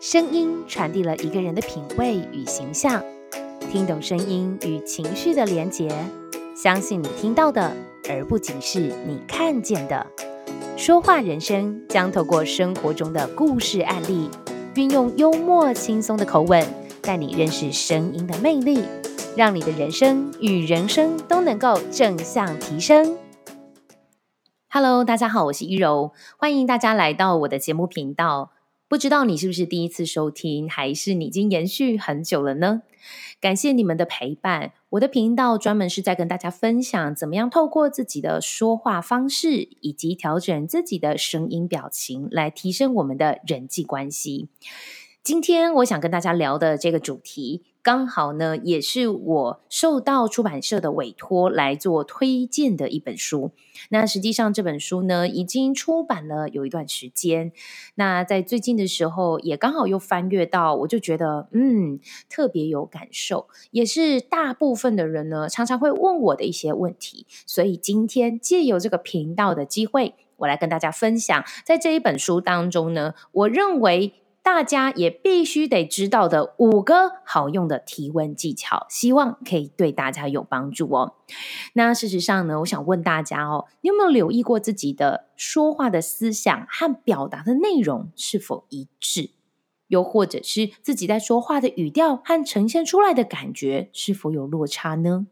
声音传递了一个人的品味与形象，听懂声音与情绪的连结，相信你听到的，而不仅是你看见的。说话人生将透过生活中的故事案例，运用幽默轻松的口吻，带你认识声音的魅力，让你的人生与人生都能够正向提升。Hello，大家好，我是一柔，欢迎大家来到我的节目频道。不知道你是不是第一次收听，还是你已经延续很久了呢？感谢你们的陪伴。我的频道专门是在跟大家分享，怎么样透过自己的说话方式，以及调整自己的声音表情，来提升我们的人际关系。今天我想跟大家聊的这个主题，刚好呢，也是我受到出版社的委托来做推荐的一本书。那实际上这本书呢，已经出版了有一段时间。那在最近的时候，也刚好又翻阅到，我就觉得，嗯，特别有感受，也是大部分的人呢，常常会问我的一些问题。所以今天借由这个频道的机会，我来跟大家分享，在这一本书当中呢，我认为。大家也必须得知道的五个好用的提问技巧，希望可以对大家有帮助哦。那事实上呢，我想问大家哦，你有没有留意过自己的说话的思想和表达的内容是否一致？又或者是自己在说话的语调和呈现出来的感觉是否有落差呢？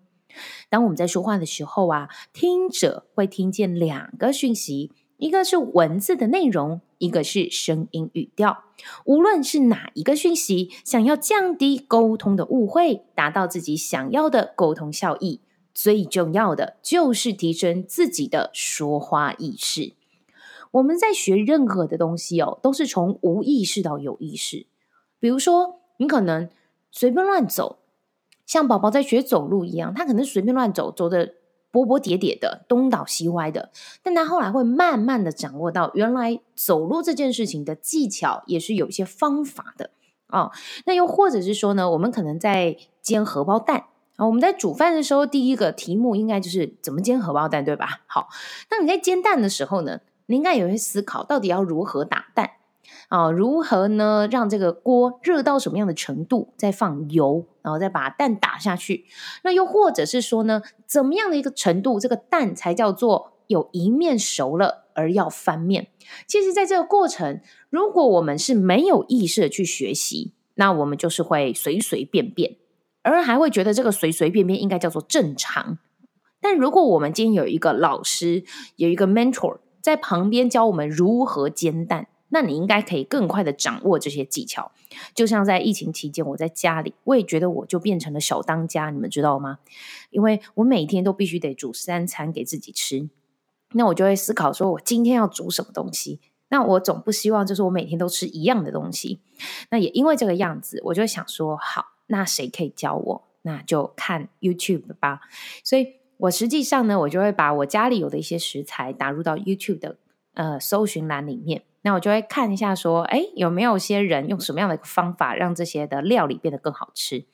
当我们在说话的时候啊，听者会听见两个讯息。一个是文字的内容，一个是声音语调。无论是哪一个讯息，想要降低沟通的误会，达到自己想要的沟通效益，最重要的就是提升自己的说话意识。我们在学任何的东西哦，都是从无意识到有意识。比如说，你可能随便乱走，像宝宝在学走路一样，他可能随便乱走，走的。波波叠叠的，东倒西歪的，但他后来会慢慢的掌握到，原来走路这件事情的技巧也是有一些方法的哦。那又或者是说呢，我们可能在煎荷包蛋啊，我们在煮饭的时候，第一个题目应该就是怎么煎荷包蛋，对吧？好，那你在煎蛋的时候呢，你应该也会思考，到底要如何打蛋。啊，如何呢？让这个锅热到什么样的程度？再放油，然后再把蛋打下去。那又或者是说呢，怎么样的一个程度，这个蛋才叫做有一面熟了而要翻面？其实，在这个过程，如果我们是没有意识的去学习，那我们就是会随随便便，而还会觉得这个随随便便应该叫做正常。但如果我们今天有一个老师，有一个 mentor 在旁边教我们如何煎蛋。那你应该可以更快的掌握这些技巧，就像在疫情期间，我在家里，我也觉得我就变成了小当家，你们知道吗？因为我每天都必须得煮三餐给自己吃，那我就会思考说，我今天要煮什么东西？那我总不希望就是我每天都吃一样的东西。那也因为这个样子，我就想说，好，那谁可以教我？那就看 YouTube 吧。所以我实际上呢，我就会把我家里有的一些食材打入到 YouTube 的呃搜寻栏里面。那我就会看一下，说，哎，有没有些人用什么样的方法让这些的料理变得更好吃？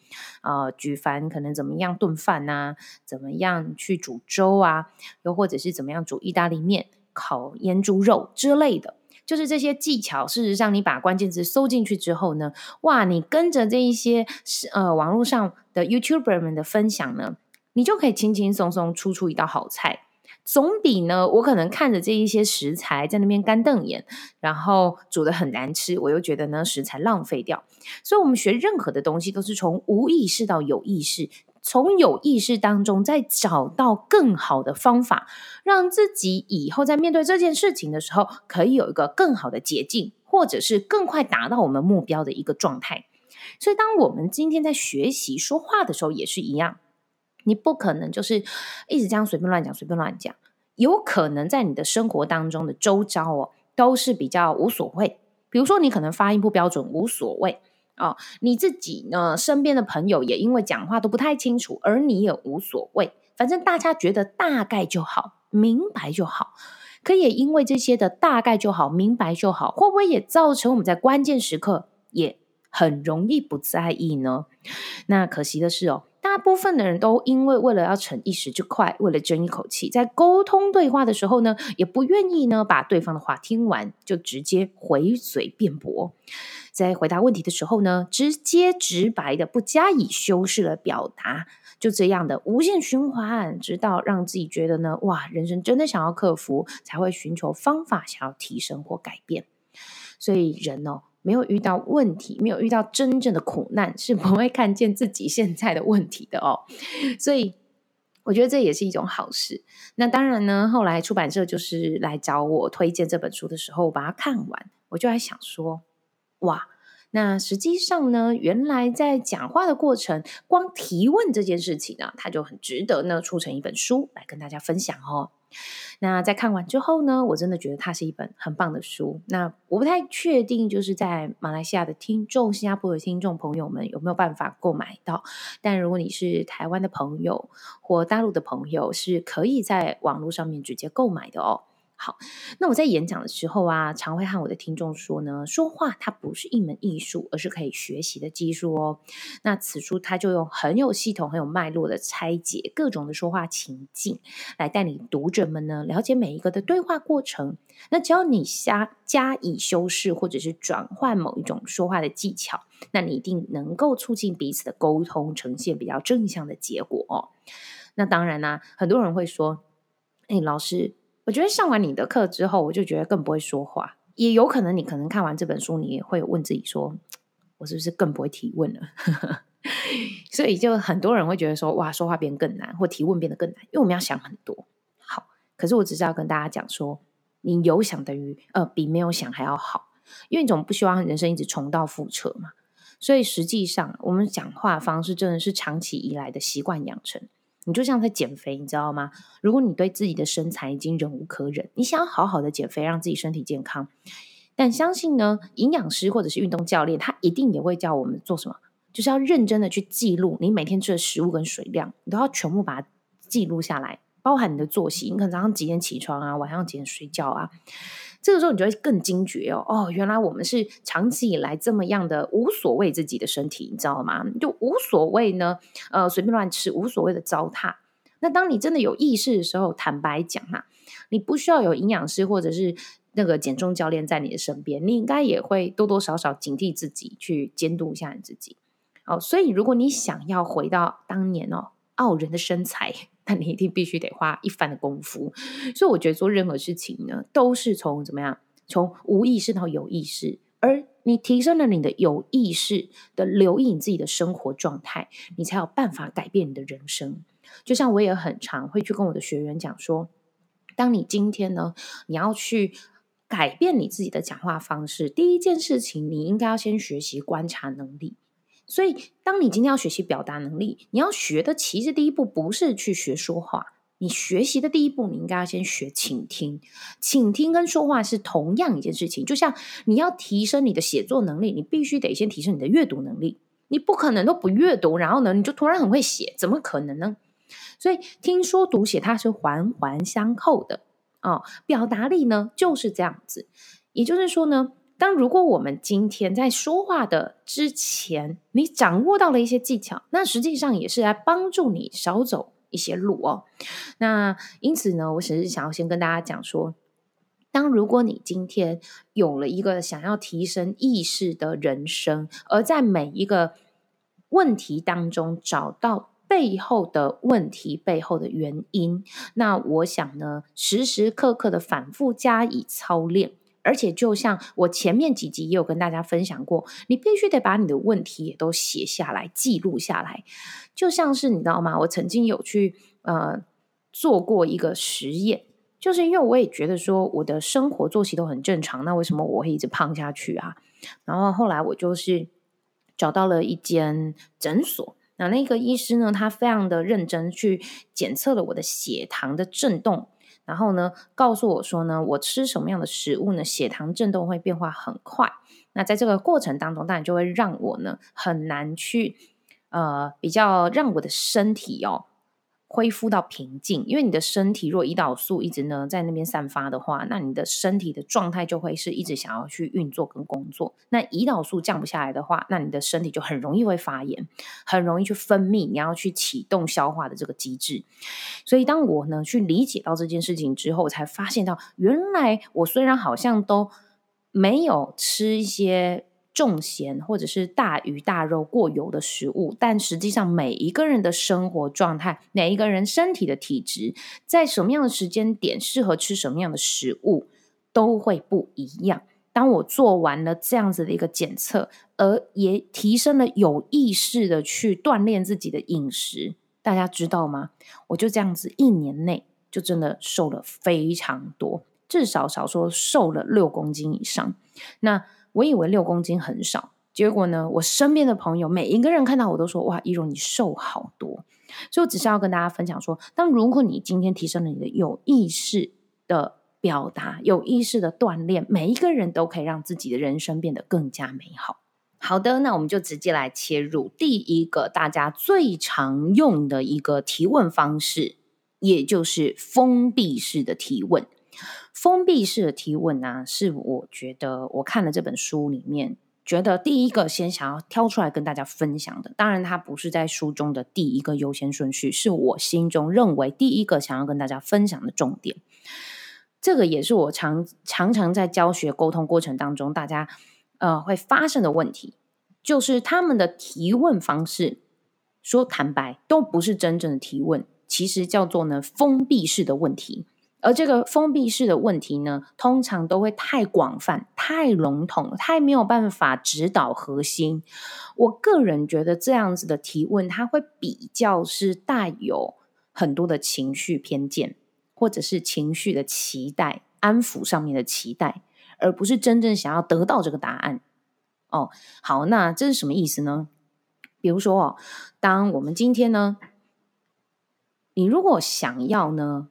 呃，举凡可能怎么样炖饭啊，怎么样去煮粥啊，又或者是怎么样煮意大利面、烤腌猪肉之类的，就是这些技巧。事实上，你把关键字搜进去之后呢，哇，你跟着这一些呃网络上的 YouTuber 们的分享呢，你就可以轻轻松松出出一道好菜。总比呢，我可能看着这一些食材在那边干瞪眼，然后煮的很难吃，我又觉得呢食材浪费掉。所以，我们学任何的东西都是从无意识到有意识，从有意识当中再找到更好的方法，让自己以后在面对这件事情的时候，可以有一个更好的捷径，或者是更快达到我们目标的一个状态。所以，当我们今天在学习说话的时候，也是一样。你不可能就是一直这样随便乱讲，随便乱讲。有可能在你的生活当中的周遭哦，都是比较无所谓。比如说，你可能发音不标准，无所谓哦。你自己呢，身边的朋友也因为讲话都不太清楚，而你也无所谓。反正大家觉得大概就好，明白就好。可也因为这些的大概就好，明白就好，会不会也造成我们在关键时刻也很容易不在意呢？那可惜的是哦。大部分的人都因为为了要逞一时之快，为了争一口气，在沟通对话的时候呢，也不愿意呢把对方的话听完，就直接回嘴辩驳。在回答问题的时候呢，直接直白的，不加以修饰的表达，就这样的无限循环，直到让自己觉得呢，哇，人生真的想要克服，才会寻求方法，想要提升或改变。所以人哦，没有遇到问题，没有遇到真正的苦难，是不会看见自己现在的问题的哦。所以。我觉得这也是一种好事。那当然呢，后来出版社就是来找我推荐这本书的时候，我把它看完，我就在想说，哇，那实际上呢，原来在讲话的过程，光提问这件事情呢，它就很值得呢，出成一本书来跟大家分享哦。那在看完之后呢，我真的觉得它是一本很棒的书。那我不太确定，就是在马来西亚的听众、新加坡的听众朋友们有没有办法购买到。但如果你是台湾的朋友或大陆的朋友，是可以在网络上面直接购买的哦。好，那我在演讲的时候啊，常会和我的听众说呢，说话它不是一门艺术，而是可以学习的技术哦。那此书它就用很有系统、很有脉络的拆解各种的说话情境，来带领读者们呢了解每一个的对话过程。那只要你加加以修饰，或者是转换某一种说话的技巧，那你一定能够促进彼此的沟通，呈现比较正向的结果哦。那当然啦、很多人会说，哎，老师。我觉得上完你的课之后，我就觉得更不会说话。也有可能你可能看完这本书，你也会问自己说：“我是不是更不会提问了？” 所以就很多人会觉得说：“哇，说话变更难，或提问变得更难。”因为我们要想很多。好，可是我只是要跟大家讲说，你有想等于呃比没有想还要好，因为你总不希望人生一直重蹈覆辙嘛。所以实际上，我们讲话方式真的是长期以来的习惯养成。你就像在减肥，你知道吗？如果你对自己的身材已经忍无可忍，你想要好好的减肥，让自己身体健康，但相信呢，营养师或者是运动教练，他一定也会叫我们做什么？就是要认真的去记录你每天吃的食物跟水量，你都要全部把它记录下来，包含你的作息，你可能早上几点起床啊，晚上几点睡觉啊。这个时候你就会更惊觉哦，哦，原来我们是长期以来这么样的无所谓自己的身体，你知道吗？就无所谓呢，呃，随便乱吃，无所谓的糟蹋。那当你真的有意识的时候，坦白讲哈，你不需要有营养师或者是那个减重教练在你的身边，你应该也会多多少少警惕自己，去监督一下你自己。哦，所以如果你想要回到当年哦，傲人的身材。那你一定必须得花一番的功夫，所以我觉得做任何事情呢，都是从怎么样，从无意识到有意识，而你提升了你的有意识的留意你自己的生活状态，你才有办法改变你的人生。就像我也很常会去跟我的学员讲说，当你今天呢，你要去改变你自己的讲话方式，第一件事情，你应该要先学习观察能力。所以，当你今天要学习表达能力，你要学的其实第一步不是去学说话，你学习的第一步，你应该要先学倾听。倾听跟说话是同样一件事情，就像你要提升你的写作能力，你必须得先提升你的阅读能力。你不可能都不阅读，然后呢，你就突然很会写，怎么可能呢？所以，听说读写它是环环相扣的哦。表达力呢就是这样子，也就是说呢。当如果我们今天在说话的之前，你掌握到了一些技巧，那实际上也是来帮助你少走一些路哦。那因此呢，我只是想要先跟大家讲说，当如果你今天有了一个想要提升意识的人生，而在每一个问题当中找到背后的问题背后的原因，那我想呢，时时刻刻的反复加以操练。而且，就像我前面几集也有跟大家分享过，你必须得把你的问题也都写下来、记录下来。就像是你知道吗？我曾经有去呃做过一个实验，就是因为我也觉得说我的生活作息都很正常，那为什么我会一直胖下去啊？然后后来我就是找到了一间诊所，那那个医师呢，他非常的认真去检测了我的血糖的震动。然后呢，告诉我说呢，我吃什么样的食物呢，血糖震动会变化很快。那在这个过程当中，当然就会让我呢很难去呃比较让我的身体哦。恢复到平静，因为你的身体若胰岛素一直呢在那边散发的话，那你的身体的状态就会是一直想要去运作跟工作。那胰岛素降不下来的话，那你的身体就很容易会发炎，很容易去分泌，你要去启动消化的这个机制。所以当我呢去理解到这件事情之后，我才发现到原来我虽然好像都没有吃一些重咸或者是大鱼大肉过油的食物，但实际上每一个人的生活状态，每一个人身体的体质，在什么样的时间点适合吃什么样的食物都会不一样。当我做完了这样子的一个检测，而也提升了有意识的去锻炼自己的饮食，大家知道吗？我就这样子一年内就真的瘦了非常多，至少少说瘦了六公斤以上。那我以为六公斤很少，结果呢，我身边的朋友每一个人看到我都说：“哇，一荣你瘦好多。”所以我只是要跟大家分享说，当如果你今天提升了你的有意识的表达、有意识的锻炼，每一个人都可以让自己的人生变得更加美好。好的，那我们就直接来切入第一个大家最常用的一个提问方式，也就是封闭式的提问。封闭式的提问呢、是我觉得我看了这本书里面，觉得第一个先想要挑出来跟大家分享的。当然，它不是在书中的第一个优先顺序，是我心中认为第一个想要跟大家分享的重点。这个也是我常常常在教学沟通过程当中，大家呃会发生的问题，就是他们的提问方式，说坦白都不是真正的提问，其实叫做呢封闭式的问题。而这个封闭式的问题呢，通常都会太广泛、太笼统、太没有办法指导核心。我个人觉得这样子的提问，它会比较是带有很多的情绪偏见，或者是情绪的期待、安抚上面的期待，而不是真正想要得到这个答案。哦，好，那这是什么意思呢？比如说哦，当我们今天呢，你如果想要呢，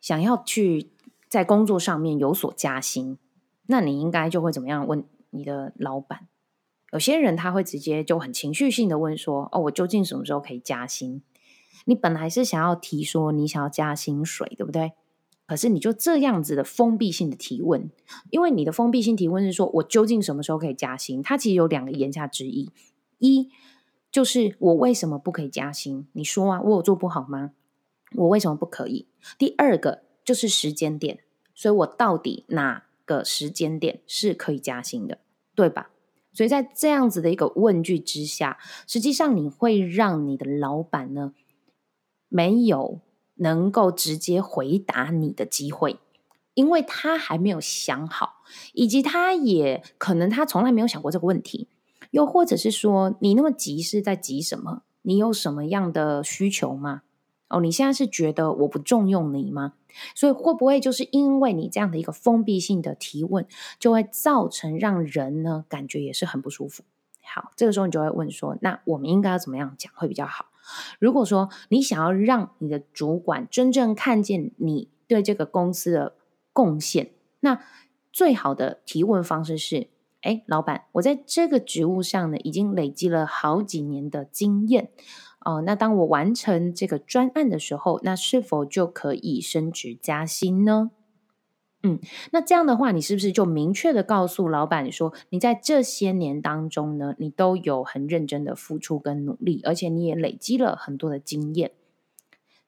想要去在工作上面有所加薪，那你应该就会怎么样问你的老板？有些人他会直接就很情绪性的问说：“哦，我究竟什么时候可以加薪？”你本来是想要提说你想要加薪水，对不对？可是你就这样子的封闭性的提问，因为你的封闭性提问是说我究竟什么时候可以加薪？它其实有两个言下之意：一就是我为什么不可以加薪？你说啊，我有做不好吗？我为什么不可以？第二个就是时间点，所以我到底哪个时间点是可以加薪的，对吧？所以在这样子的一个问句之下，实际上你会让你的老板呢，没有能够直接回答你的机会，因为他还没有想好，以及他也可能他从来没有想过这个问题，又或者是说你那么急是在急什么？你有什么样的需求吗？哦，你现在是觉得我不重用你吗？所以会不会就是因为你这样的一个封闭性的提问，就会造成让人呢感觉也是很不舒服？好，这个时候你就会问说，那我们应该要怎么样讲会比较好？如果说你想要让你的主管真正看见你对这个公司的贡献，那最好的提问方式是：哎，老板，我在这个职务上呢，已经累积了好几年的经验。哦，那当我完成这个专案的时候，那是否就可以升职加薪呢？嗯，那这样的话，你是不是就明确的告诉老板说，你在这些年当中呢，你都有很认真的付出跟努力，而且你也累积了很多的经验。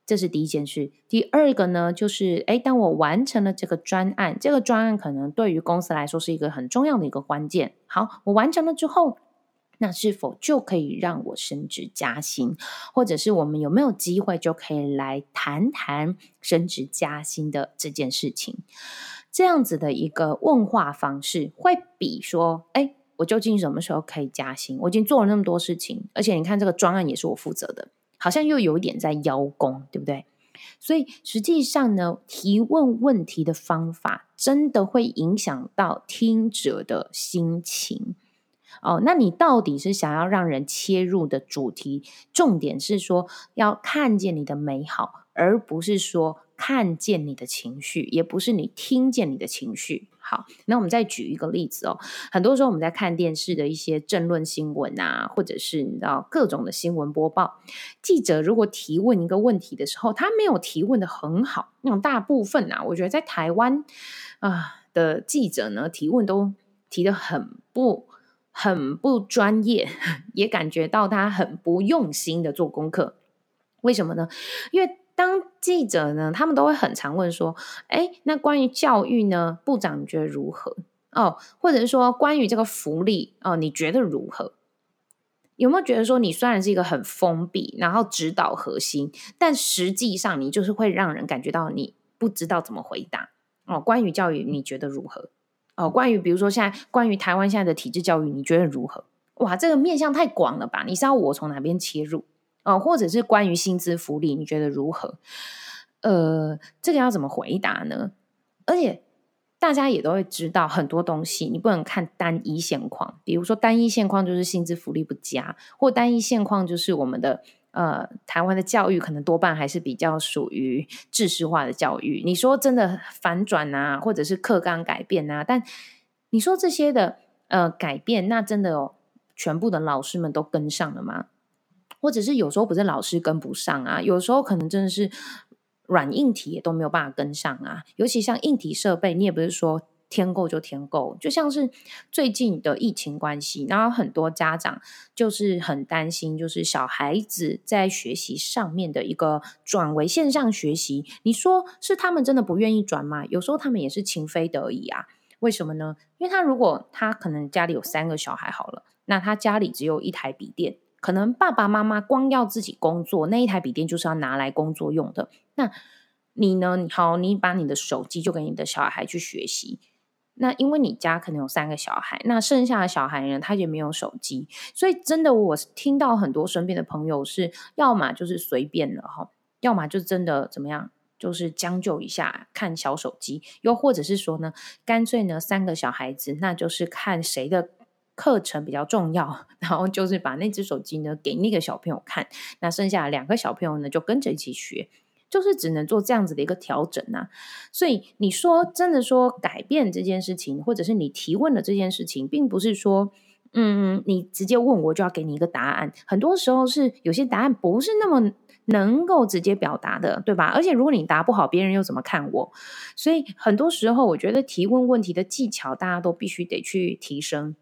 这是第一件事。第二个呢，就是，诶，当我完成了这个专案，这个专案可能对于公司来说是一个很重要的一个关键。好，我完成了之后。那是否就可以让我升职加薪，或者是我们有没有机会就可以来谈谈升职加薪的这件事情？这样子的一个问话方式，会比说，哎，我究竟什么时候可以加薪？我已经做了那么多事情，而且你看这个专案也是我负责的，好像又有一点在邀功，对不对？所以实际上呢，提问问题的方法真的会影响到听者的心情。哦，那你到底是想要让人切入的主题，重点是说要看见你的美好，而不是说看见你的情绪，也不是你听见你的情绪。好，那我们再举一个例子哦。很多时候我们在看电视的一些政论新闻啊，或者是你知道各种的新闻播报，记者如果提问一个问题的时候，他没有提问的很好，那种大部分啊，我觉得在台湾啊的记者呢，提问都提得很不。很不专业，也感觉到他很不用心的做功课。为什么呢？因为当记者呢，他们都会很常问说：“诶，那关于教育呢，部长你觉得如何？”哦，或者是说关于这个福利哦，你觉得如何？有没有觉得说你虽然是一个很封闭，然后指导核心，但实际上你就是会让人感觉到你不知道怎么回答哦？关于教育，你觉得如何？哦，关于比如说现在关于台湾现在的体制教育，你觉得如何？哇，这个面向太广了吧？你知道我从哪边切入？哦，或者是关于薪资福利，你觉得如何？呃，这个要怎么回答呢？而且大家也都会知道很多东西，你不能看单一现况。比如说单一现况就是薪资福利不佳，或单一现况就是我们的呃台湾的教育可能多半还是比较属于制式化的教育。你说真的反转啊，或者是课纲改变啊，但你说这些的呃改变，那真的哦，全部的老师们都跟上了吗？或者是有时候不是老师跟不上啊，有时候可能真的是。软硬体也都没有办法跟上啊，尤其像硬体设备，你也不是说添购就添购，就像是最近的疫情关系，然后很多家长就是很担心，就是小孩子在学习上面的一个转为线上学习，你说是他们真的不愿意转吗？有时候他们也是情非得已啊，为什么呢？因为他如果他可能家里有三个小孩好了，那他家里只有一台笔电。可能爸爸妈妈光要自己工作，那一台笔电就是要拿来工作用的。那你呢？好，你把你的手机就给你的小孩去学习。那因为你家可能有三个小孩，那剩下的小孩呢，他也没有手机，所以真的，我听到很多身边的朋友是，要么就是随便了哈，要么就真的怎么样，就是将就一下看小手机，又或者是说呢，干脆呢，三个小孩子，那就是看谁的。课程比较重要，然后就是把那只手机呢给那个小朋友看，那剩下两个小朋友呢就跟着一起学，就是只能做这样子的一个调整呐、啊。所以你说真的说改变这件事情，或者是你提问的这件事情，并不是说嗯你直接问我就要给你一个答案，很多时候是有些答案不是那么能够直接表达的，对吧？而且如果你答不好，别人又怎么看我？所以很多时候我觉得提问问题的技巧，大家都必须得去提升。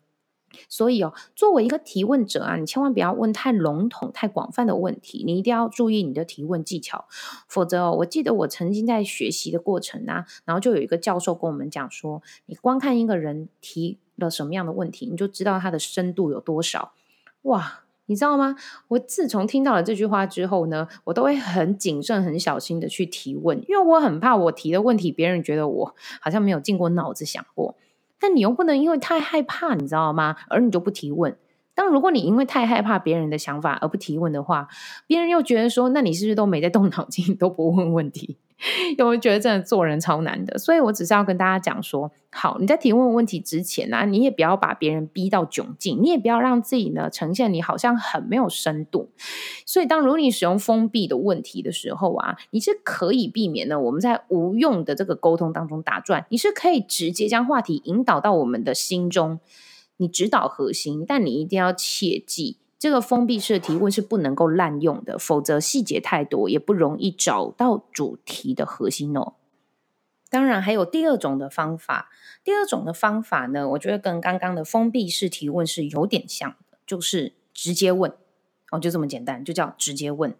所以哦，作为一个提问者啊，你千万不要问太笼统、太广泛的问题，你一定要注意你的提问技巧，否则哦，我记得我曾经在学习的过程啊，然后就有一个教授跟我们讲说，你光看一个人提了什么样的问题，你就知道他的深度有多少。哇，你知道吗？我自从听到了这句话之后呢，我都会很谨慎、很小心的去提问，因为我很怕我提的问题，别人觉得我好像没有经过脑子想过。但你又不能因为太害怕，你知道吗？而你就不提问。当如果你因为太害怕别人的想法而不提问的话，别人又觉得说，那你是不是都没在动脑筋，都不问问题？有没有觉得真的做人超难的？所以我只是要跟大家讲说，好，你在提问问题之前呢、你也不要把别人逼到窘境，你也不要让自己呢呈现你好像很没有深度。所以，当如果你使用封闭的问题的时候啊，你是可以避免呢我们在无用的这个沟通当中打转，你是可以直接将话题引导到我们的心中，你指导核心，但你一定要切记。这个封闭式提问是不能够滥用的，否则细节太多，也不容易找到主题的核心哦。当然，还有第二种的方法。第二种的方法呢，我觉得跟刚刚的封闭式提问是有点像的，就是直接问哦，就这么简单，就叫直接问。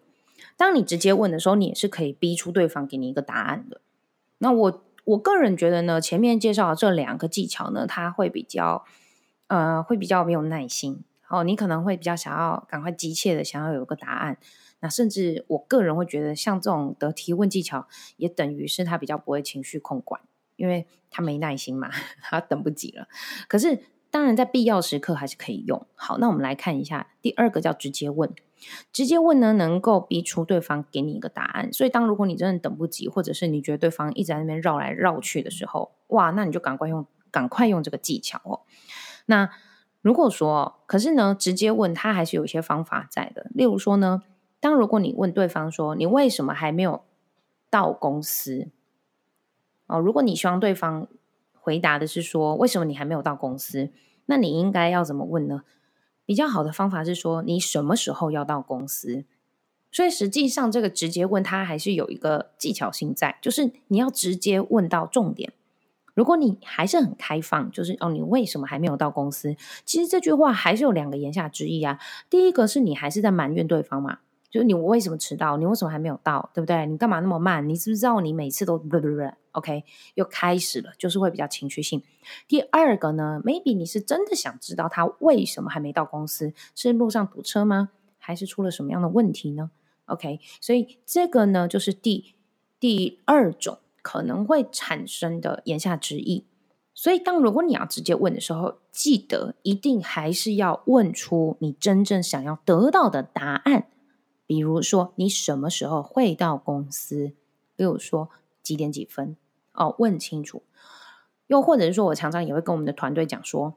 当你直接问的时候，你也是可以逼出对方给你一个答案的。那我我个人觉得呢，前面介绍的这两个技巧呢，它会比较呃，会比较没有耐心。哦，你可能会比较想要赶快急切的想要有个答案，那甚至我个人会觉得，像这种的提问技巧，也等于是他比较不会情绪控管，因为他没耐心嘛，他等不及了。可是当然在必要时刻还是可以用。好，那我们来看一下第二个叫直接问，直接问呢能够逼出对方给你一个答案。所以当如果你真的等不及，或者是你觉得对方一直在那边绕来绕去的时候，哇，那你就赶快用，赶快用这个技巧哦。那如果说，可是呢，直接问他还是有一些方法在的。例如说呢，当如果你问对方说，你为什么还没有到公司？哦，如果你希望对方回答的是说，为什么你还没有到公司？那你应该要怎么问呢？比较好的方法是说，你什么时候要到公司？所以实际上，这个直接问他还是有一个技巧性在，就是你要直接问到重点。如果你还是很开放，就是哦，你为什么还没有到公司？其实这句话还是有两个言下之意啊。第一个是你还是在埋怨对方嘛，就是你为什么迟到？你为什么还没有到？对不对？你干嘛那么慢？你知不知道你每次都不不不？OK，又开始了，就是会比较情绪性。第二个呢，maybe 你是真的想知道他为什么还没到公司？是路上堵车吗？还是出了什么样的问题呢？OK，所以这个呢，就是第第二种可能会产生的言下之意。所以，当如果你要直接问的时候，记得一定还是要问出你真正想要得到的答案。比如说，你什么时候会到公司？比如说几点几分？哦，问清楚。又或者是说，我常常也会跟我们的团队讲说，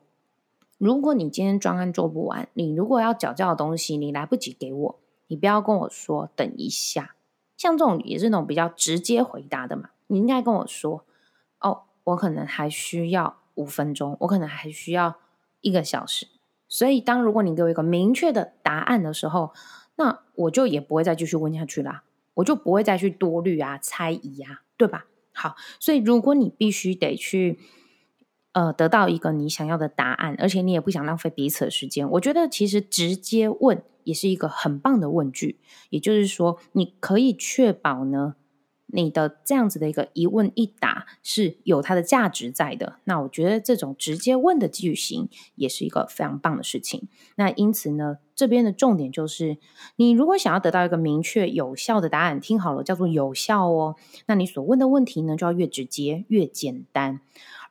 如果你今天专案做不完，你如果要缴交的东西，你来不及给我，你不要跟我说等一下。像这种也是那种比较直接回答的嘛，你应该跟我说，哦，我可能还需要五分钟，我可能还需要一个小时。所以，当如果你给我一个明确的答案的时候，那我就也不会再继续问下去啦，我就不会再去多虑啊、猜疑啊，对吧？好，所以如果你必须得去呃得到一个你想要的答案，而且你也不想浪费彼此的时间，我觉得其实直接问也是一个很棒的问句，也就是说，你可以确保呢。你的这样子的一个一问一答是有它的价值在的，那我觉得这种直接问的句型也是一个非常棒的事情。那因此呢，这边的重点就是，你如果想要得到一个明确有效的答案，听好了，叫做有效哦。那你所问的问题呢，就要越直接越简单，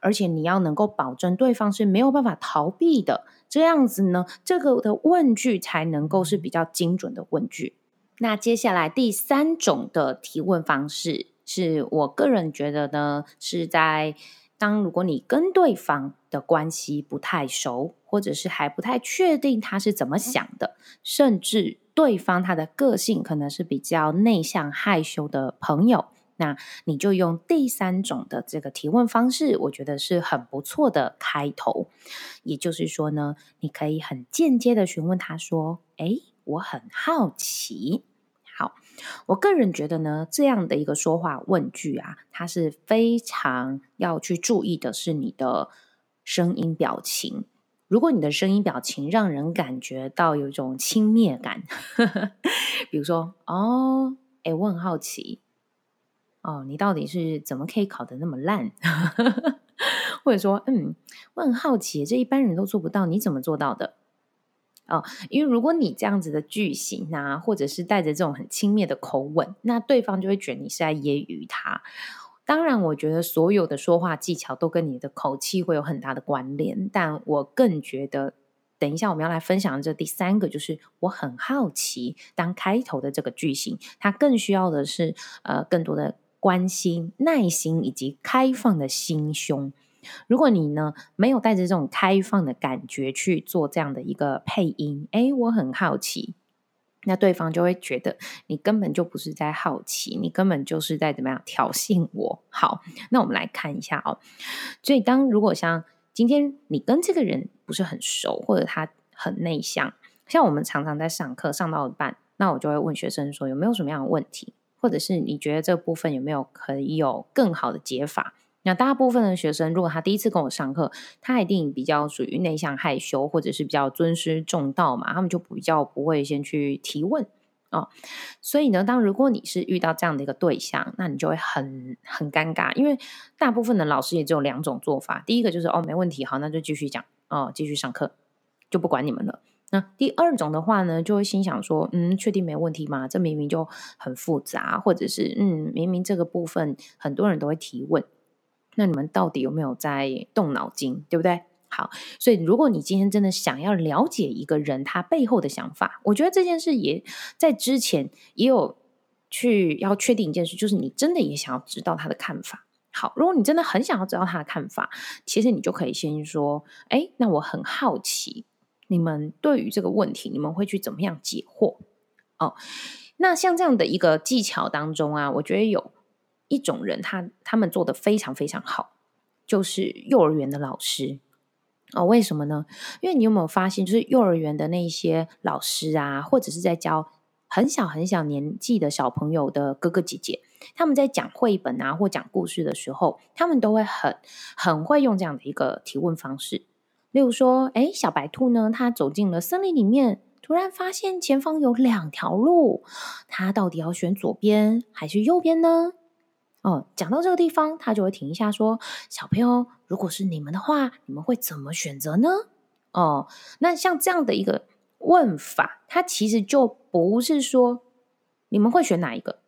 而且你要能够保证对方是没有办法逃避的，这样子呢，这个的问句才能够是比较精准的问句。那接下来第三种的提问方式，是我个人觉得呢，是在当如果你跟对方的关系不太熟，或者是还不太确定他是怎么想的，甚至对方他的个性可能是比较内向害羞的朋友，那你就用第三种的这个提问方式，我觉得是很不错的开头。也就是说呢，你可以很间接的询问他说：“诶，我很好奇。”好，我个人觉得呢，这样的一个说话问句啊，它是非常要去注意的，是你的声音表情。如果你的声音表情让人感觉到有一种轻蔑感，呵呵，比如说哦，诶，我很好奇，哦，你到底是怎么可以考的那么烂？呵呵，或者说，嗯，我很好奇，这一般人都做不到，你怎么做到的？哦，因为如果你这样子的句型啊，或者是带着这种很轻蔑的口吻，那对方就会觉得你是在揶揄他。当然，我觉得所有的说话技巧都跟你的口气会有很大的关联，但我更觉得，等一下我们要来分享的这第三个，就是我很好奇，当开头的这个句型，它更需要的是呃更多的关心、耐心以及开放的心胸。如果你呢没有带着这种开放的感觉去做这样的一个配音，诶，我很好奇，那对方就会觉得你根本就不是在好奇，你根本就是在怎么样挑衅我。好，那我们来看一下哦。所以当如果像今天你跟这个人不是很熟，或者他很内向，像我们常常在上课上到一半，那我就会问学生说有没有什么样的问题，或者是你觉得这部分有没有可以有更好的解法？那大部分的学生，如果他第一次跟我上课，他一定比较属于内向害羞，或者是比较尊师重道嘛，他们就比较不会先去提问哦。所以呢，当如果你是遇到这样的一个对象，那你就会很很尴尬，因为大部分的老师也只有两种做法。第一个就是哦，没问题，好，那就继续讲哦，继续上课，就不管你们了。那第二种的话呢，就会心想说，嗯，确定没问题吗？这明明就很复杂，或者是嗯，明明这个部分很多人都会提问。那你们到底有没有在动脑筋，对不对？好，所以如果你今天真的想要了解一个人他背后的想法，我觉得这件事也在之前也有去要确定一件事，就是你真的也想要知道他的看法。好，如果你真的很想要知道他的看法，其实你就可以先说：哎，那我很好奇，你们对于这个问题，你们会去怎么样解惑？哦，那像这样的一个技巧当中啊，我觉得有。一种人他，他们做得非常非常好，就是幼儿园的老师哦。为什么呢？因为你有没有发现，就是幼儿园的那些老师啊，或者是在教很小很小年纪的小朋友的哥哥姐姐，他们在讲绘本啊或讲故事的时候，他们都会很很会用这样的一个提问方式。例如说，诶，小白兔呢，它走进了森林里面，突然发现前方有两条路，他到底要选左边还是右边呢？哦，讲到这个地方，他就会停一下，说：“小朋友，如果是你们的话，你们会怎么选择呢？”哦，那像这样的一个问法，它其实就不是说你们会选哪一个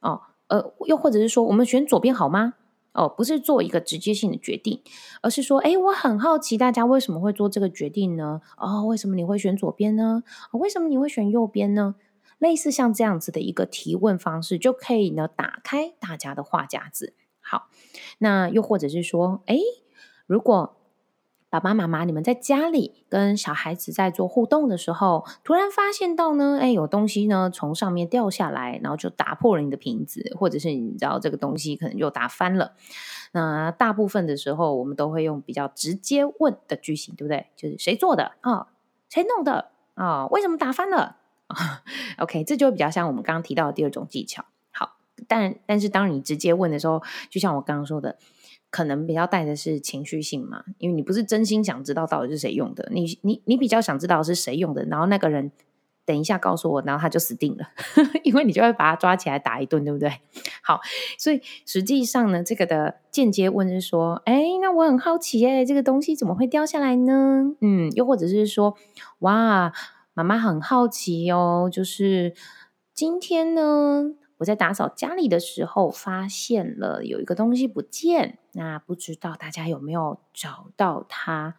哦，呃，又或者是说我们选左边好吗？哦，不是做一个直接性的决定，而是说，诶，我很好奇大家为什么会做这个决定呢？哦，为什么你会选左边呢？哦，为什么你会选右边呢？类似像这样子的一个提问方式，就可以呢打开大家的话匣子。好，那又或者是说，诶，如果爸爸妈妈，你们在家里跟小孩子在做互动的时候，突然发现到呢，哎，有东西呢从上面掉下来，然后就打破了你的瓶子，或者是你知道这个东西可能就打翻了。那大部分的时候，我们都会用比较直接问的句型，对不对？就是谁做的啊？谁弄的啊？为什么打翻了 OK，这就比较像我们刚刚提到的第二种技巧。好，但但是当你直接问的时候，就像我刚刚说的。可能比较带的是情绪性嘛，因为你不是真心想知道到底是谁用的，你你你比较想知道是谁用的，然后那个人等一下告诉我，然后他就死定了，因为你就会把他抓起来打一顿，对不对？好，所以实际上呢，这个的间接问是说，哎，那我很好奇，哎，这个东西怎么会掉下来呢？嗯，又或者是说，哇，妈妈很好奇哦，就是今天呢。我在打扫家里的时候，发现了有一个东西不见，那不知道大家有没有找到它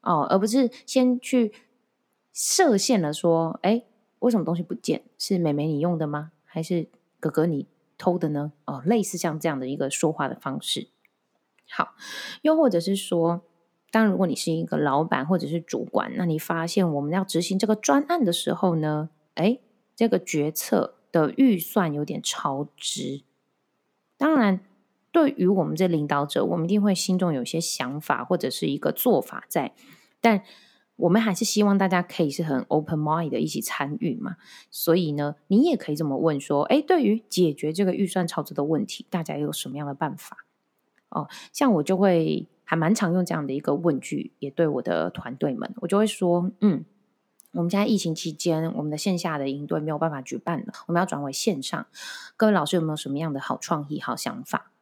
哦？而不是先去设限了，说，哎，为什么东西不见？是妹妹你用的吗？还是哥哥你偷的呢？哦，类似像这样的一个说话的方式。好，又或者是说，当如果你是一个老板或者是主管，那你发现我们要执行这个专案的时候呢，哎，这个决策。的预算有点超支，当然，对于我们这领导者，我们一定会心中有些想法或者是一个做法在，但我们还是希望大家可以是很 open mind 的一起参与嘛。所以呢，你也可以这么问说：哎，对于解决这个预算超支的问题，大家有什么样的办法？哦，像我就会还蛮常用这样的一个问句，也对我的团队们，我就会说：嗯。我们现在疫情期间，我们的线下的营队没有办法举办了，我们要转为线上。各位老师有没有什么样的好创意、好想法？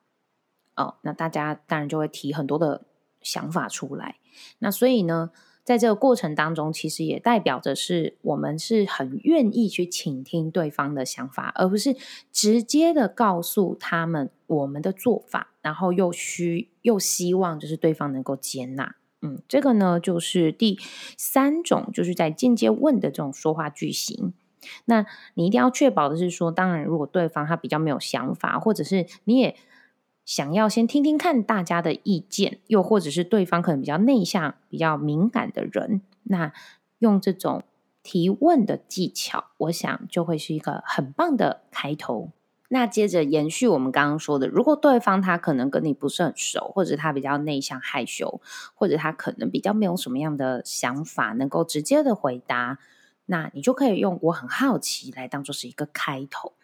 哦，那大家当然就会提很多的想法出来。那所以呢，在这个过程当中，其实也代表着是我们是很愿意去倾听对方的想法，而不是直接的告诉他们我们的做法，然后又需又希望就是对方能够接纳。嗯，这个呢，就是第三种，就是在间接问的这种说话句型。那你一定要确保的是说，当然，如果对方他比较没有想法，或者是你也想要先听听看大家的意见，又或者是对方可能比较内向、比较敏感的人，那用这种提问的技巧，我想就会是一个很棒的开头。那接着延续我们刚刚说的，如果对方他可能跟你不是很熟，或者他比较内向害羞，或者他可能比较没有什么样的想法能够直接的回答，那你就可以用“我很好奇”来当做是一个开头。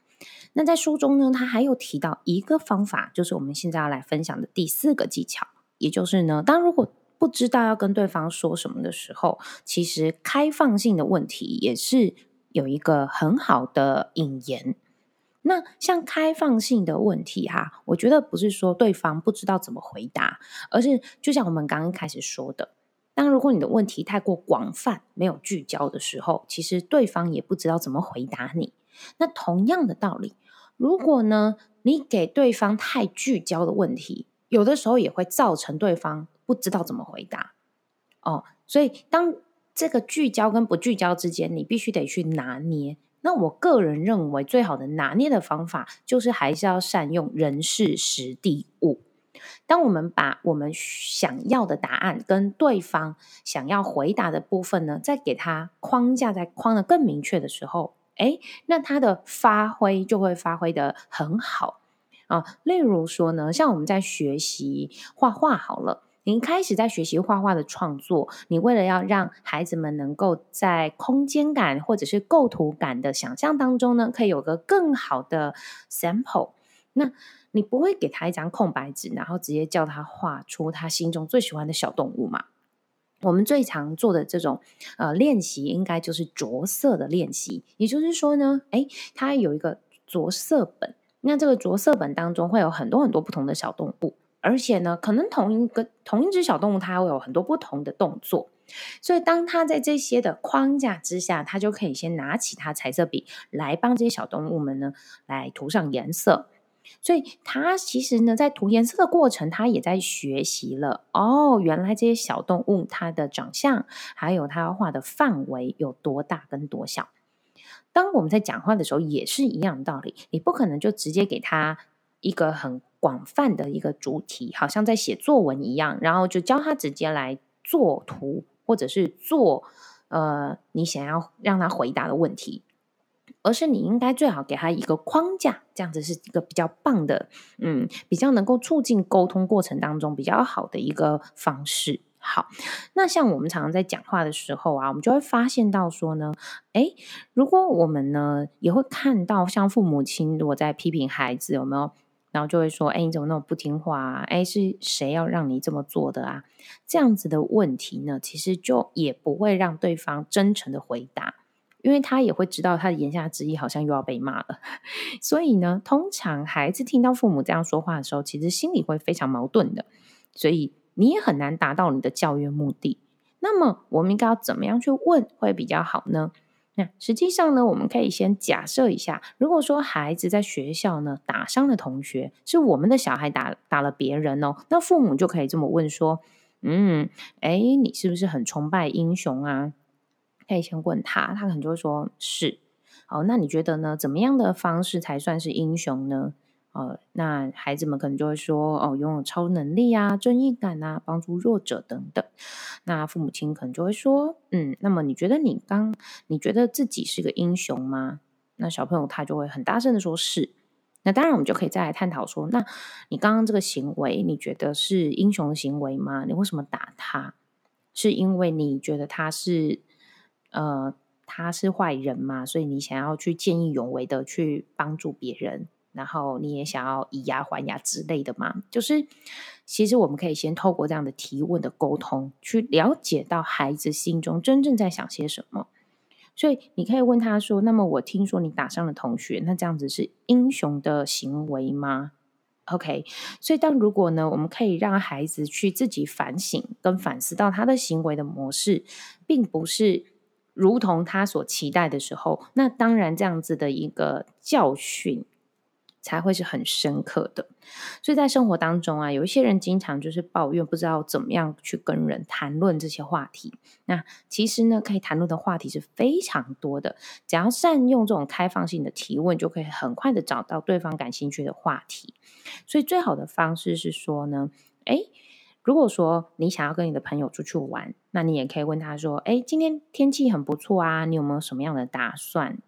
那在书中呢，他还有提到一个方法，就是我们现在要来分享的第四个技巧，也就是呢，当如果不知道要跟对方说什么的时候，其实开放性的问题也是有一个很好的引言。那像开放性的问题哈，我觉得不是说对方不知道怎么回答，而是就像我们刚刚开始说的，当如果你的问题太过广泛、没有聚焦的时候，其实对方也不知道怎么回答你。那同样的道理，如果呢，你给对方太聚焦的问题，有的时候也会造成对方不知道怎么回答。哦，所以当这个聚焦跟不聚焦之间，你必须得去拿捏。那我个人认为，最好的拿捏的方法，就是还是要善用人事时地物。当我们把我们想要的答案跟对方想要回答的部分呢，再给他框架，再框得更明确的时候，诶，那他的发挥就会发挥的很好啊。例如说呢，像我们在学习画画好了。你一开始在学习画画的创作，你为了要让孩子们能够在空间感或者是构图感的想象当中呢，可以有个更好的 sample。那你不会给他一张空白纸，然后直接叫他画出他心中最喜欢的小动物嘛？我们最常做的这种呃练习，应该就是着色的练习。也就是说呢，诶，它有一个着色本，那这个着色本当中会有很多很多不同的小动物，而且呢，可能同一个同一只小动物，它会有很多不同的动作。所以，当它在这些的框架之下，它就可以先拿起它彩色笔来帮这些小动物们呢来涂上颜色。所以他其实呢，在涂颜色的过程，他也在学习了。哦，原来这些小动物它的长相，还有它画的范围有多大跟多小。当我们在讲话的时候，也是一样道理。你不可能就直接给他一个很广泛的一个主题，好像在写作文一样，然后就教他直接来做图，或者是做呃你想要让他回答的问题。而是你应该最好给他一个框架，这样子是一个比较棒的，嗯，比较能够促进沟通过程当中比较好的一个方式。好，那像我们常常在讲话的时候啊，我们就会发现到说呢，诶，如果我们呢也会看到像父母亲如果在批评孩子有没有，然后就会说，诶，你怎么那么不听话啊？诶，是谁要让你这么做的啊？这样子的问题呢，其实就也不会让对方真诚的回答。因为他也会知道他的言下之意好像又要被骂了，所以呢，通常孩子听到父母这样说话的时候，其实心里会非常矛盾的，所以你也很难达到你的教育目的。那么，我们应该要怎么样去问会比较好呢？那实际上呢，我们可以先假设一下，如果说孩子在学校呢打伤了同学，是我们的小孩打打了别人哦，那父母就可以这么问说：“嗯，哎，你是不是很崇拜英雄啊？”可以先问他，他可能就会说是。哦，那你觉得呢？怎么样的方式才算是英雄呢？呃，那孩子们可能就会说，哦，拥有超能力啊，正义感啊，帮助弱者等等。那父母亲可能就会说，嗯，那么你觉得你刚，你觉得自己是个英雄吗？那小朋友他就会很大声的说是。那当然，我们就可以再来探讨说，那你刚刚这个行为，你觉得是英雄的行为吗？你为什么打他？是因为你觉得他是？呃，他是坏人嘛，所以你想要去见义勇为的去帮助别人，然后你也想要以牙还牙之类的嘛。就是其实我们可以先透过这样的提问的沟通，去了解到孩子心中真正在想些什么。所以你可以问他说：“那么我听说你打伤了同学，那这样子是英雄的行为吗？”OK，所以当如果呢，我们可以让孩子去自己反省跟反思到他的行为的模式，并不是。如同他所期待的时候，那当然这样子的一个教训才会是很深刻的。所以在生活当中啊，有一些人经常就是抱怨，不知道怎么样去跟人谈论这些话题。那其实呢，可以谈论的话题是非常多的，只要善用这种开放性的提问，就可以很快的找到对方感兴趣的话题。所以最好的方式是说呢，诶。如果说你想要跟你的朋友出去玩，那你也可以问他说：“哎，今天天气很不错啊，你有没有什么样的打算？”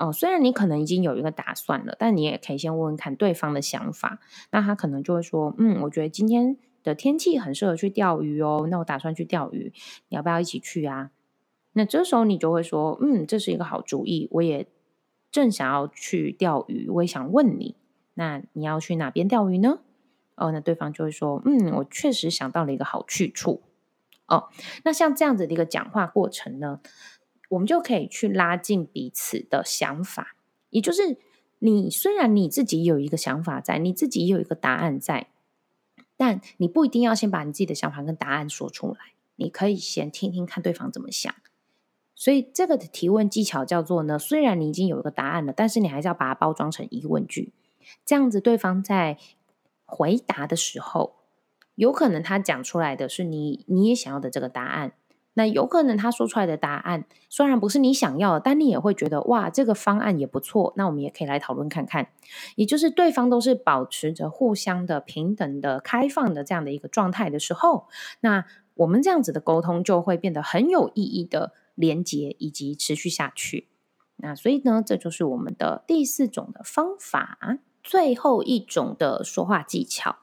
哦，虽然你可能已经有一个打算了，但你也可以先问问看对方的想法。那他可能就会说：“嗯，我觉得今天的天气很适合去钓鱼哦，那我打算去钓鱼，你要不要一起去啊？”那这时候你就会说：“嗯，这是一个好主意，我也正想要去钓鱼，我也想问你，那你要去哪边钓鱼呢？”哦，那对方就会说：“嗯，我确实想到了一个好去处。”哦，那像这样子的一个讲话过程呢，我们就可以去拉近彼此的想法。也就是，你虽然你自己有一个想法在，你自己有一个答案在，但你不一定要先把你自己的想法跟答案说出来。你可以先听听看对方怎么想。所以，这个的提问技巧叫做呢，虽然你已经有一个答案了，但是你还是要把它包装成疑问句，这样子对方在。回答的时候，有可能他讲出来的是你你也想要的这个答案，那有可能他说出来的答案虽然不是你想要的，但你也会觉得哇，这个方案也不错，那我们也可以来讨论看看。也就是对方都是保持着互相的平等的开放的这样的一个状态的时候，那我们这样子的沟通就会变得很有意义的连接以及持续下去。那所以呢，这就是我们的第四种的方法。最后一种的说话技巧，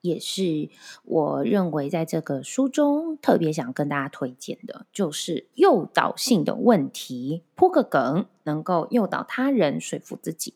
也是我认为在这个书中特别想跟大家推荐的，就是诱导性的问题，铺个梗，能够诱导他人说服自己。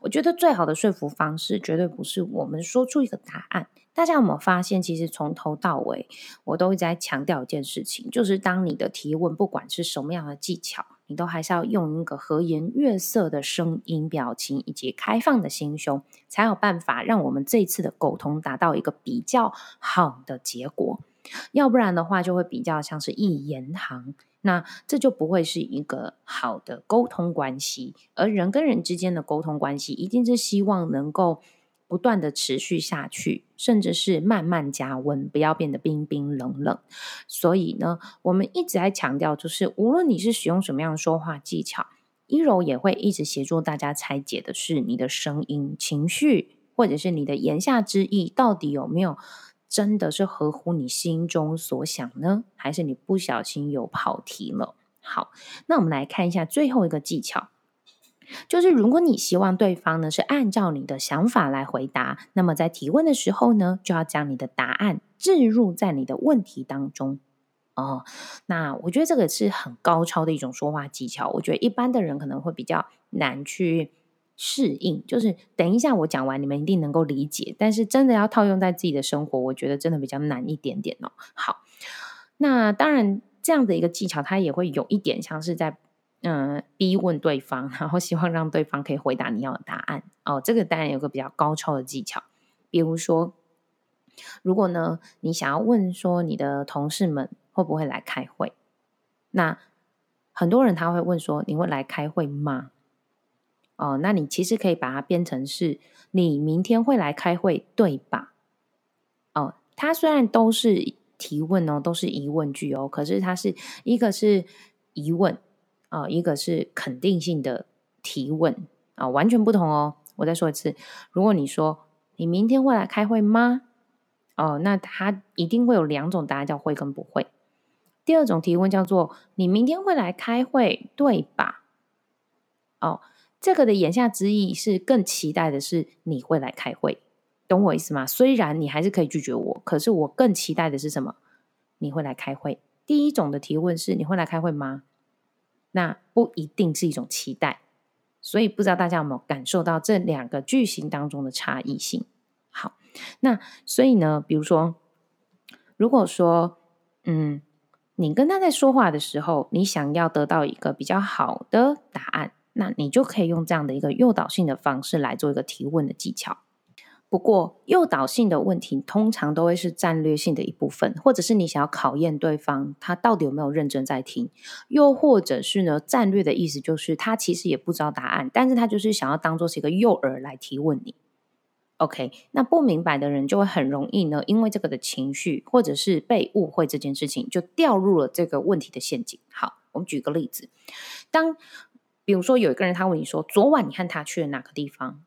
我觉得最好的说服方式，绝对不是我们说出一个答案，大家有没有发现，其实从头到尾，我都一直在强调一件事情，就是当你的提问不管是什么样的技巧，你都还是要用一个和颜悦色的声音、表情以及开放的心胸，才有办法让我们这次的沟通达到一个比较好的结果。要不然的话，就会比较像是一言堂，那这就不会是一个好的沟通关系。而人跟人之间的沟通关系，一定是希望能够。不断的持续下去，甚至是慢慢加温，不要变得冰冰冷冷。所以呢，我们一直在强调，就是无论你是使用什么样的说话技巧，一柔也会一直协助大家拆解的是你的声音、情绪，或者是你的言下之意，到底有没有真的是合乎你心中所想呢？还是你不小心有跑题了？好，那我们来看一下最后一个技巧。就是如果你希望对方呢是按照你的想法来回答，那么在提问的时候呢，就要将你的答案置入在你的问题当中。哦，那我觉得这个是很高超的一种说话技巧。我觉得一般的人可能会比较难去适应。就是等一下我讲完，你们一定能够理解，但是真的要套用在自己的生活，我觉得真的比较难一点点哦。好，那当然这样的一个技巧，它也会有一点像是在。嗯，逼问对方，然后希望让对方可以回答你要的答案哦。这个当然有个比较高超的技巧，比如说，如果呢你想要问说你的同事们会不会来开会，那很多人他会问说你会来开会吗？哦，那你其实可以把它变成是你明天会来开会对吧？哦，它虽然都是提问哦，都是疑问句哦，可是它是一个是疑问。啊，一个是肯定性的提问啊，完全不同哦。我再说一次，如果你说你明天会来开会吗？哦，那他一定会有两种答案，叫会跟不会。第二种提问叫做你明天会来开会，对吧？哦，这个的言下之意是更期待的是你会来开会，懂我意思吗？虽然你还是可以拒绝我，可是我更期待的是什么？你会来开会。第一种的提问是你会来开会吗？那不一定是一种期待，所以不知道大家有没有感受到这两个句型当中的差异性？好，那所以呢，比如说，如果说，嗯，你跟他在说话的时候，你想要得到一个比较好的答案，那你就可以用这样的一个诱导性的方式来做一个提问的技巧。不过，诱导性的问题通常都会是战略性的一部分，或者是你想要考验对方他到底有没有认真在听，又或者是呢，战略的意思就是他其实也不知道答案，但是他就是想要当做是一个诱饵来提问你。OK，那不明白的人就会很容易呢，因为这个的情绪或者是被误会这件事情，就掉入了这个问题的陷阱。好，我们举个例子，当比如说有一个人他问你说，昨晚你和他去了哪个地方，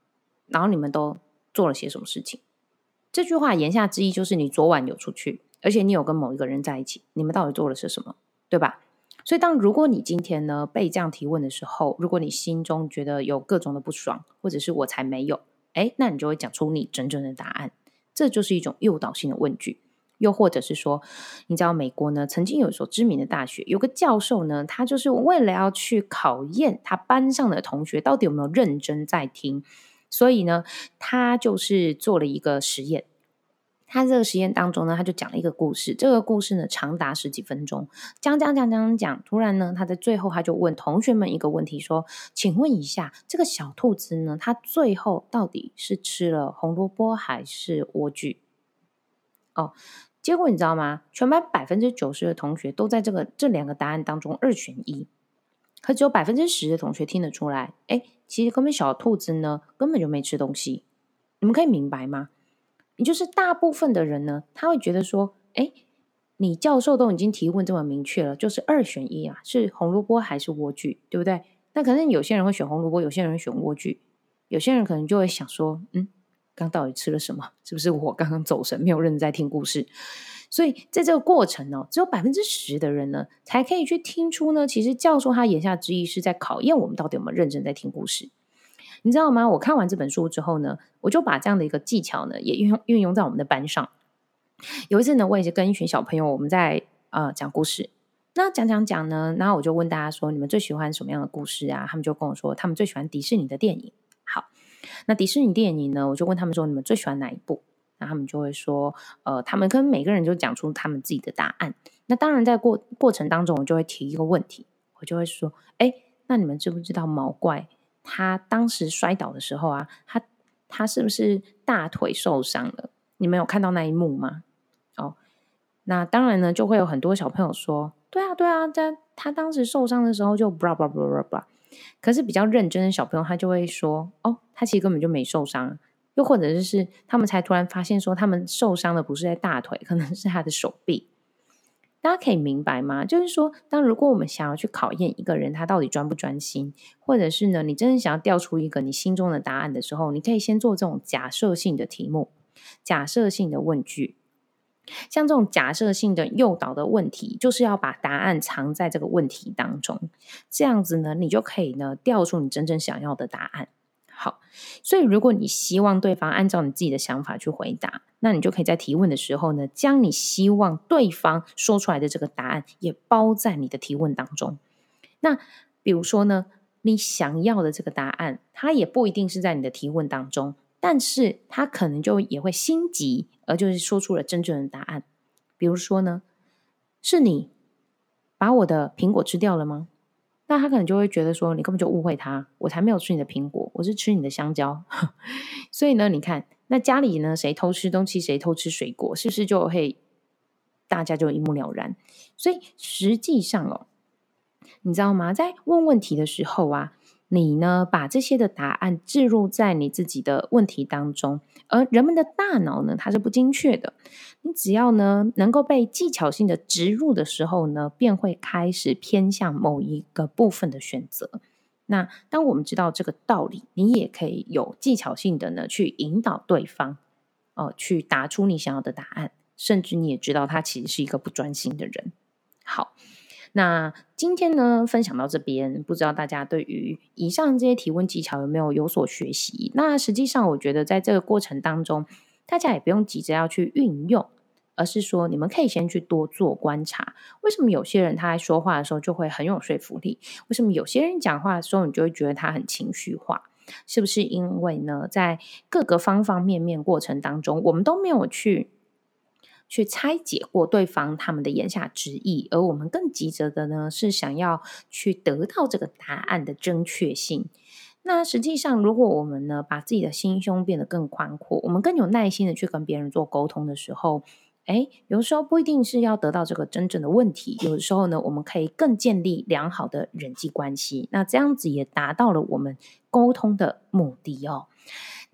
然后你们都。做了些什么事情？这句话言下之意就是你昨晚有出去，而且你有跟某一个人在一起，你们到底做了些什么，对吧？所以，当如果你今天呢被这样提问的时候，如果你心中觉得有各种的不爽，或者是我才没有，诶，那你就会讲出你真正的答案。这就是一种诱导性的问句。又或者是说，你知道美国呢曾经有一所知名的大学，有个教授呢，他就是为了要去考验他班上的同学到底有没有认真在听。所以呢，他就是做了一个实验。他这个实验当中呢，他就讲了一个故事。这个故事呢，长达十几分钟，讲讲讲讲讲。突然呢，他在最后他就问同学们一个问题，说：“请问一下，这个小兔子呢，它最后到底是吃了红萝卜还是莴苣？”哦，结果你知道吗？全班百分之九十的同学都在这个这两个答案当中二选一。可只有百分之十的同学听得出来，哎，其实根本小兔子呢根本就没吃东西。你们可以明白吗？你就是大部分的人呢，他会觉得说，哎，你教授都已经提问这么明确了，就是二选一啊，是红萝卜还是莴苣，对不对？那可能有些人会选红萝卜，有些人选莴苣，有些人可能就会想说，嗯，刚到底吃了什么？是不是我刚刚走神，没有认真在听故事？所以在这个过程呢，只有百分之十的人呢，才可以去听出呢，其实教授他言下之意是在考验我们到底有没有认真在听故事，你知道吗？我看完这本书之后呢，我就把这样的一个技巧呢，也运用运用在我们的班上。有一次呢，我也是跟一群小朋友，我们在啊、呃、讲故事，那讲讲讲呢，然后我就问大家说，你们最喜欢什么样的故事啊？他们就跟我说，他们最喜欢迪士尼的电影。好，那迪士尼电影呢，我就问他们说，你们最喜欢哪一部？那他们就会说，呃，他们跟每个人就讲出他们自己的答案。那当然，在过过程当中，我就会提一个问题，我就会说，哎，那你们知不知道毛怪他当时摔倒的时候啊，他他是不是大腿受伤了？你们有看到那一幕吗？哦，那当然呢，就会有很多小朋友说，对啊，对啊，在他当时受伤的时候就 blah blah blah blah blah。可是比较认真的小朋友，他就会说，哦，他其实根本就没受伤。又或者就是他们才突然发现说，他们受伤的不是在大腿，可能是他的手臂。大家可以明白吗？就是说，当如果我们想要去考验一个人他到底专不专心，或者是呢，你真的想要调出一个你心中的答案的时候，你可以先做这种假设性的题目、假设性的问句。像这种假设性的诱导的问题，就是要把答案藏在这个问题当中，这样子呢，你就可以呢调出你真正想要的答案。好，所以如果你希望对方按照你自己的想法去回答，那你就可以在提问的时候呢，将你希望对方说出来的这个答案也包在你的提问当中。那比如说呢，你想要的这个答案，它也不一定是在你的提问当中，但是他可能就也会心急，而就是说出了真正的答案。比如说呢，是你把我的苹果吃掉了吗？那他可能就会觉得说，你根本就误会他，我才没有吃你的苹果，我是吃你的香蕉。所以呢，你看，那家里呢，谁偷吃东西，谁偷吃水果，是不是就会大家就一目了然？所以实际上哦，你知道吗？在问问题的时候啊。你呢，把这些的答案置入在你自己的问题当中，而人们的大脑呢，它是不精确的。你只要呢，能够被技巧性的植入的时候呢，便会开始偏向某一个部分的选择。那当我们知道这个道理，你也可以有技巧性的呢，去引导对方，哦、呃，去答出你想要的答案，甚至你也知道他其实是一个不专心的人。好。那今天呢，分享到这边，不知道大家对于以上这些提问技巧有没有有所学习？那实际上，我觉得在这个过程当中，大家也不用急着要去运用，而是说你们可以先去多做观察。为什么有些人他在说话的时候就会很有说服力？为什么有些人讲话的时候你就会觉得他很情绪化？是不是因为呢，在各个方方面面过程当中，我们都没有去。去拆解过对方他们的言下之意，而我们更急着的呢，是想要去得到这个答案的正确性。那实际上，如果我们呢，把自己的心胸变得更宽阔，我们更有耐心的去跟别人做沟通的时候，诶，有时候不一定是要得到这个真正的问题，有的时候呢，我们可以更建立良好的人际关系。那这样子也达到了我们沟通的目的哦。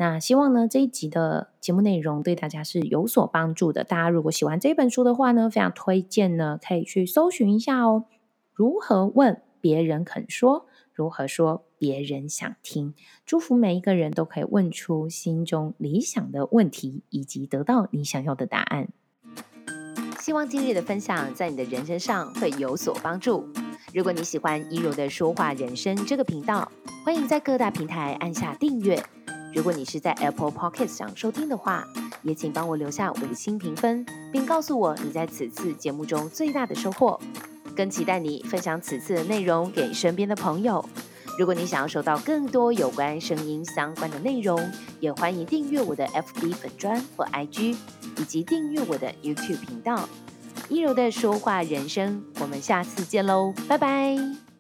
那希望呢，这一集的节目内容对大家是有所帮助的。大家如果喜欢这本书的话呢，非常推荐呢，可以去搜寻一下哦。如何问别人肯说？如何说别人想听？祝福每一个人都可以问出心中理想的问题，以及得到你想要的答案。希望今日的分享在你的人生上会有所帮助。如果你喜欢一柔的说话人生这个频道，欢迎在各大平台按下订阅。如果你是在 Apple Podcast 上收听的话，也请帮我留下五星评分，并告诉我你在此次节目中最大的收获。更期待你分享此次的内容给身边的朋友。如果你想要收到更多有关声音相关的内容，也欢迎订阅我的 FB 粉专或 IG，以及订阅我的 YouTube 频道。一柔的说话人生，我们下次见喽，拜拜。